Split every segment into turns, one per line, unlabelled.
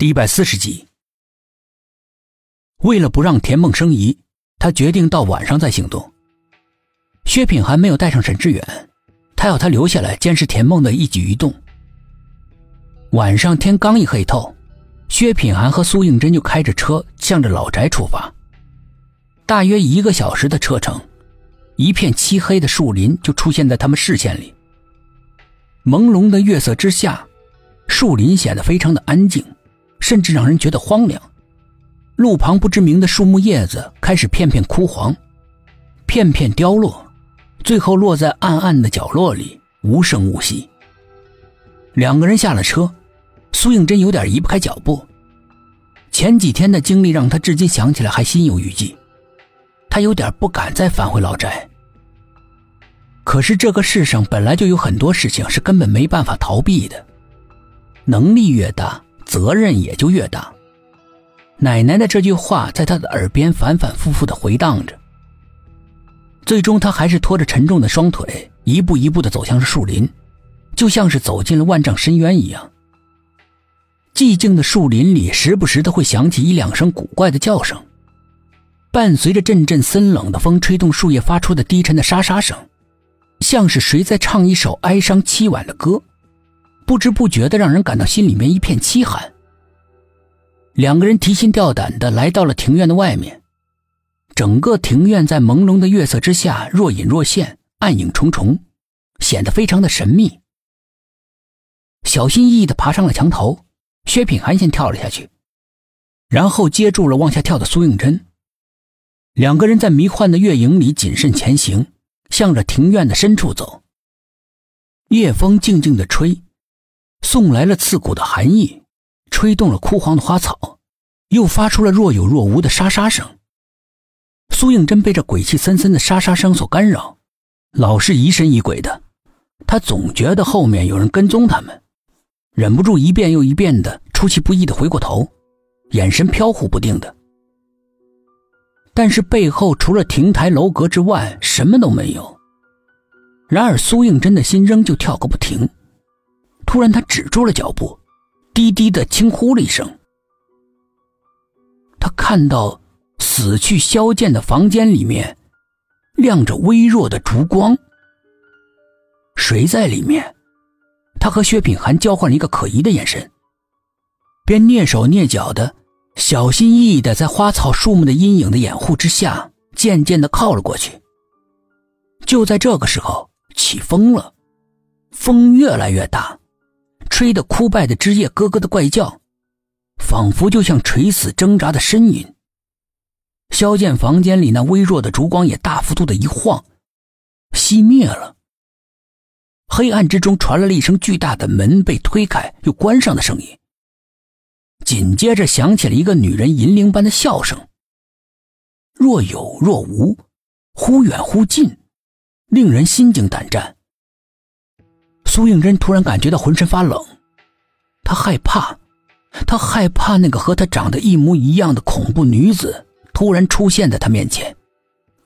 第一百四十集。为了不让田梦生疑，他决定到晚上再行动。薛品涵没有带上沈志远，他要他留下来监视田梦的一举一动。晚上天刚一黑透，薛品涵和苏应真就开着车向着老宅出发。大约一个小时的车程，一片漆黑的树林就出现在他们视线里。朦胧的月色之下，树林显得非常的安静。甚至让人觉得荒凉。路旁不知名的树木叶子开始片片枯黄，片片凋落，最后落在暗暗的角落里，无声无息。两个人下了车，苏应真有点移不开脚步。前几天的经历让他至今想起来还心有余悸，他有点不敢再返回老宅。可是这个世上本来就有很多事情是根本没办法逃避的，能力越大。责任也就越大。奶奶的这句话在他的耳边反反复复的回荡着。最终，他还是拖着沉重的双腿，一步一步的走向了树林，就像是走进了万丈深渊一样。寂静的树林里，时不时的会响起一两声古怪的叫声，伴随着阵阵森冷的风吹动树叶发出的低沉的沙沙声，像是谁在唱一首哀伤凄婉的歌。不知不觉的，让人感到心里面一片凄寒。两个人提心吊胆的来到了庭院的外面，整个庭院在朦胧的月色之下若隐若现，暗影重重，显得非常的神秘。小心翼翼的爬上了墙头，薛品涵先跳了下去，然后接住了往下跳的苏应真。两个人在迷幻的月影里谨慎前行，向着庭院的深处走。夜风静静的吹。送来了刺骨的寒意，吹动了枯黄的花草，又发出了若有若无的沙沙声。苏应真被这鬼气森森的沙沙声所干扰，老是疑神疑鬼的，他总觉得后面有人跟踪他们，忍不住一遍又一遍的出其不意的回过头，眼神飘忽不定的。但是背后除了亭台楼阁之外，什么都没有。然而苏应真的心仍旧跳个不停。突然，他止住了脚步，低低的轻呼了一声。他看到死去萧剑的房间里面亮着微弱的烛光。谁在里面？他和薛品涵交换了一个可疑的眼神，便蹑手蹑脚的、小心翼翼的在花草树木的阴影的掩护之下，渐渐的靠了过去。就在这个时候，起风了，风越来越大。吹得枯败的枝叶咯咯的怪叫，仿佛就像垂死挣扎的呻吟。萧剑房间里那微弱的烛光也大幅度的一晃，熄灭了。黑暗之中传来了一声巨大的门被推开又关上的声音，紧接着响起了一个女人银铃般的笑声，若有若无，忽远忽近，令人心惊胆战。苏应真突然感觉到浑身发冷，他害怕，他害怕那个和他长得一模一样的恐怖女子突然出现在他面前，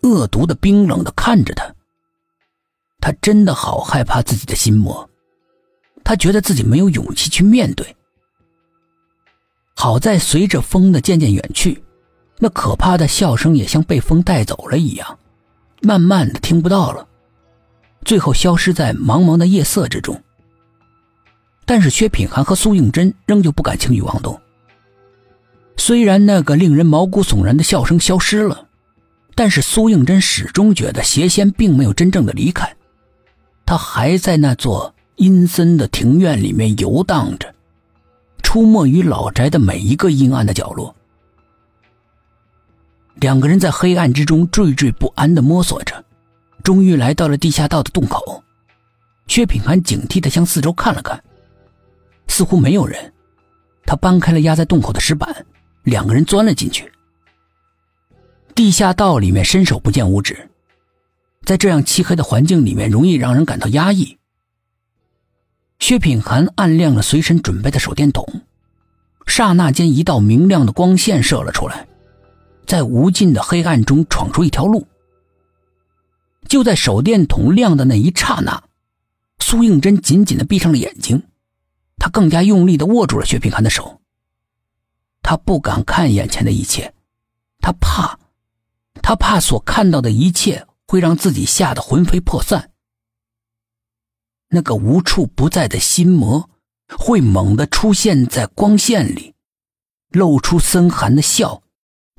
恶毒的、冰冷的看着他。他真的好害怕自己的心魔，他觉得自己没有勇气去面对。好在随着风的渐渐远去，那可怕的笑声也像被风带走了一样，慢慢的听不到了。最后消失在茫茫的夜色之中。但是薛品涵和苏应真仍旧不敢轻举妄动。虽然那个令人毛骨悚然的笑声消失了，但是苏应真始终觉得邪仙并没有真正的离开，他还在那座阴森的庭院里面游荡着，出没于老宅的每一个阴暗的角落。两个人在黑暗之中惴惴不安的摸索着。终于来到了地下道的洞口，薛品涵警惕地向四周看了看，似乎没有人。他搬开了压在洞口的石板，两个人钻了进去。地下道里面伸手不见五指，在这样漆黑的环境里面，容易让人感到压抑。薛品涵按亮了随身准备的手电筒，刹那间，一道明亮的光线射了出来，在无尽的黑暗中闯出一条路。就在手电筒亮的那一刹那，苏应真紧紧的闭上了眼睛，他更加用力的握住了薛平涵的手，他不敢看眼前的一切，他怕，他怕所看到的一切会让自己吓得魂飞魄散。那个无处不在的心魔会猛地出现在光线里，露出森寒的笑，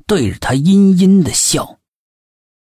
对着他阴阴的笑。